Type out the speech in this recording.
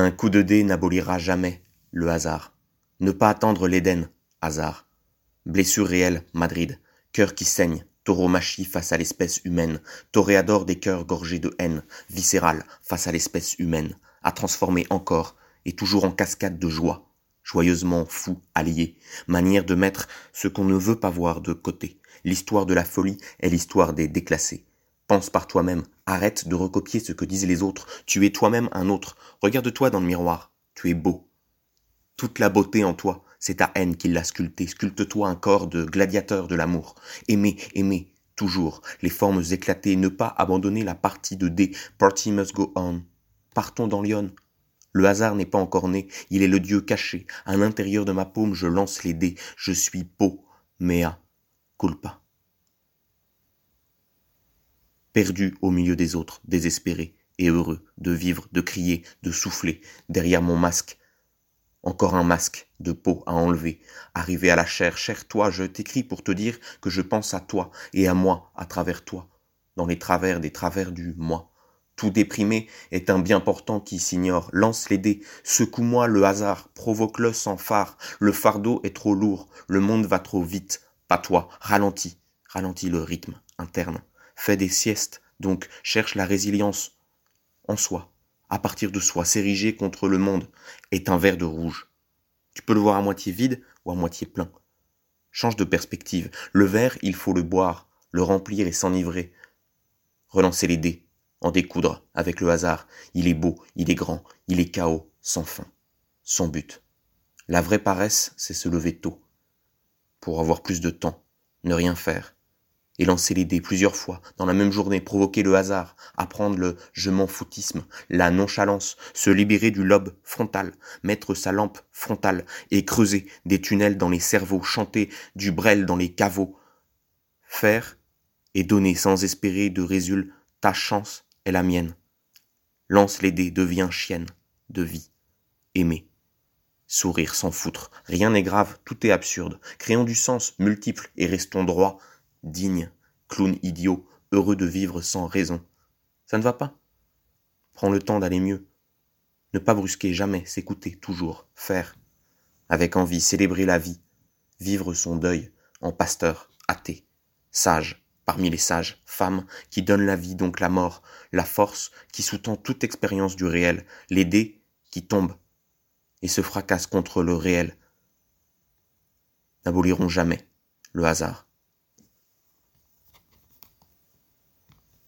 Un coup de dé n'abolira jamais le hasard. Ne pas attendre l'Éden, hasard. Blessure réelle, Madrid. Cœur qui saigne, tauromachie face à l'espèce humaine. Toréador des cœurs gorgés de haine, viscérale face à l'espèce humaine. À transformer encore, et toujours en cascade de joie. Joyeusement fou, allié. Manière de mettre ce qu'on ne veut pas voir de côté. L'histoire de la folie est l'histoire des déclassés. Pense par toi-même, arrête de recopier ce que disent les autres, tu es toi-même un autre, regarde-toi dans le miroir, tu es beau. Toute la beauté en toi, c'est ta haine qui l'a sculpté, sculpte-toi un corps de gladiateur de l'amour. Aimer, aimer, toujours, les formes éclatées, ne pas abandonner la partie de D, party must go on. Partons dans Lyon. Le hasard n'est pas encore né, il est le dieu caché, à l'intérieur de ma paume je lance les dés, je suis peau, mea culpa perdu au milieu des autres, désespéré et heureux de vivre, de crier, de souffler, derrière mon masque. Encore un masque de peau à enlever, arrivé à la chair, cher toi, je t'écris pour te dire que je pense à toi et à moi à travers toi, dans les travers des travers du moi. Tout déprimé est un bien portant qui s'ignore. Lance les dés, secoue-moi le hasard, provoque-le sans phare. Le fardeau est trop lourd, le monde va trop vite. Pas toi, ralentis, ralentis le rythme interne fais des siestes, donc cherche la résilience en soi, à partir de soi, s'ériger contre le monde, est un verre de rouge. Tu peux le voir à moitié vide ou à moitié plein. Change de perspective. Le verre, il faut le boire, le remplir et s'enivrer. Relancer les dés, en découdre avec le hasard. Il est beau, il est grand, il est chaos, sans fin, sans but. La vraie paresse, c'est se lever tôt, pour avoir plus de temps, ne rien faire, et lancer les dés plusieurs fois dans la même journée, provoquer le hasard, apprendre le je m'en foutisme, la nonchalance, se libérer du lobe frontal, mettre sa lampe frontale et creuser des tunnels dans les cerveaux, chanter du brel dans les caveaux, faire et donner sans espérer de résultat, ta chance est la mienne. Lance les dés, deviens chienne de vie, aimer. Sourire sans foutre, rien n'est grave, tout est absurde. Créons du sens multiple et restons droits digne, clown idiot, heureux de vivre sans raison. Ça ne va pas Prends le temps d'aller mieux. Ne pas brusquer jamais, s'écouter, toujours, faire. Avec envie, célébrer la vie, vivre son deuil en pasteur, athée, sage, parmi les sages, femme qui donne la vie, donc la mort, la force qui sous-tend toute expérience du réel, les dés qui tombent et se fracassent contre le réel, n'aboliront jamais le hasard.